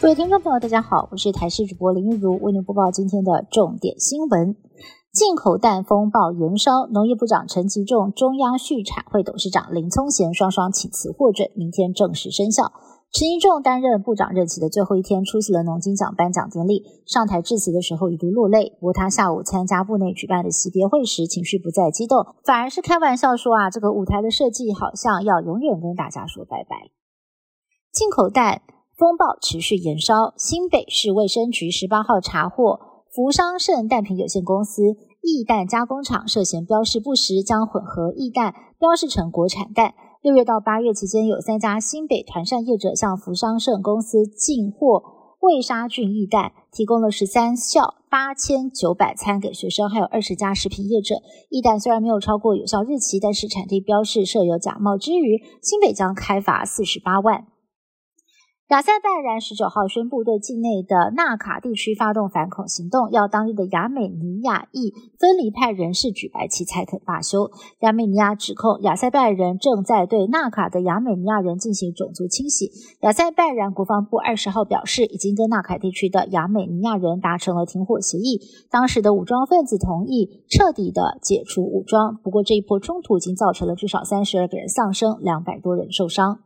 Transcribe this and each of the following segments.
各位听众朋友，大家好，我是台视主播林玉如，为您播报今天的重点新闻。进口蛋风暴延烧，农业部长陈吉仲、中央畜产会董事长林聪贤双双请辞获准，明天正式生效。陈吉仲担任部长任期的最后一天，出席了农金奖颁奖典礼，上台致辞的时候一度落泪。不过他下午参加部内举办的惜别会时，情绪不再激动，反而是开玩笑说啊，这个舞台的设计好像要永远跟大家说拜拜。进口蛋。风暴持续延烧，新北市卫生局十八号查获福商盛蛋品有限公司易蛋加工厂涉嫌标示不实，将混合易蛋标示成国产蛋。六月到八月期间，有三家新北团膳业者向福商盛公司进货未杀菌易蛋，提供了十三校八千九百餐给学生，还有二十家食品业者。易蛋虽然没有超过有效日期，但是产地标示设有假冒之余，新北将开罚四十八万。亚塞拜然十九号宣布对境内的纳卡地区发动反恐行动，要当地的亚美尼亚裔分离派人士举白旗才肯罢休。亚美尼亚指控亚塞拜人正在对纳卡的亚美尼亚人进行种族清洗。亚塞拜然国防部二十号表示，已经跟纳卡地区的亚美尼亚人达成了停火协议，当时的武装分子同意彻底的解除武装。不过这一波冲突已经造成了至少三十二个人丧生，两百多人受伤。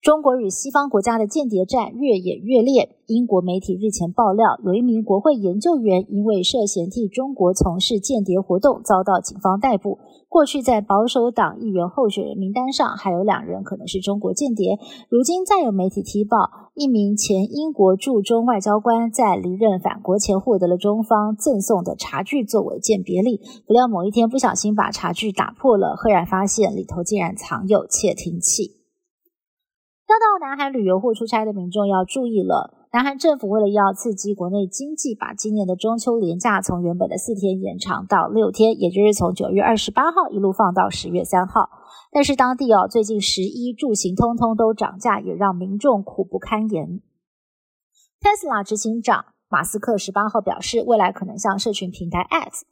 中国与西方国家的间谍战越演越烈。英国媒体日前爆料，有一名国会研究员因为涉嫌替中国从事间谍活动，遭到警方逮捕。过去在保守党议员候选人名单上还有两人可能是中国间谍。如今再有媒体提报，一名前英国驻中外交官在离任返国前获得了中方赠送的茶具作为鉴别礼。不料某一天不小心把茶具打破了，赫然发现里头竟然藏有窃听器。要到南韩旅游或出差的民众要注意了。南韩政府为了要刺激国内经济，把今年的中秋连假从原本的四天延长到六天，也就是从九月二十八号一路放到十月三号。但是当地哦，最近十一住行通通都涨价，也让民众苦不堪言。特斯拉执行长马斯克十八号表示，未来可能向社群平台 X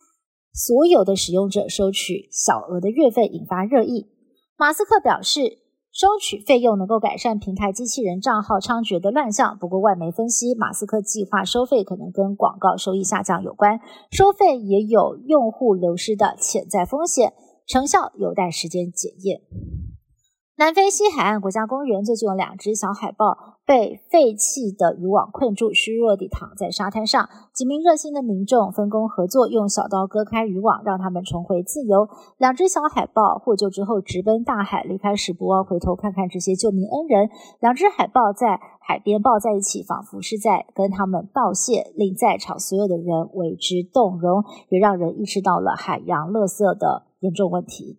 所有的使用者收取小额的月费，引发热议。马斯克表示。收取费用能够改善平台机器人账号猖獗的乱象。不过，外媒分析，马斯克计划收费可能跟广告收益下降有关，收费也有用户流失的潜在风险，成效有待时间检验。南非西海岸国家公园最近有两只小海豹被废弃的渔网困住，虚弱地躺在沙滩上。几名热心的民众分工合作，用小刀割开渔网，让它们重回自由。两只小海豹获救之后直奔大海，离开时不忘回头看看这些救命恩人。两只海豹在海边抱在一起，仿佛是在跟他们道谢，令在场所有的人为之动容，也让人意识到了海洋垃圾的严重问题。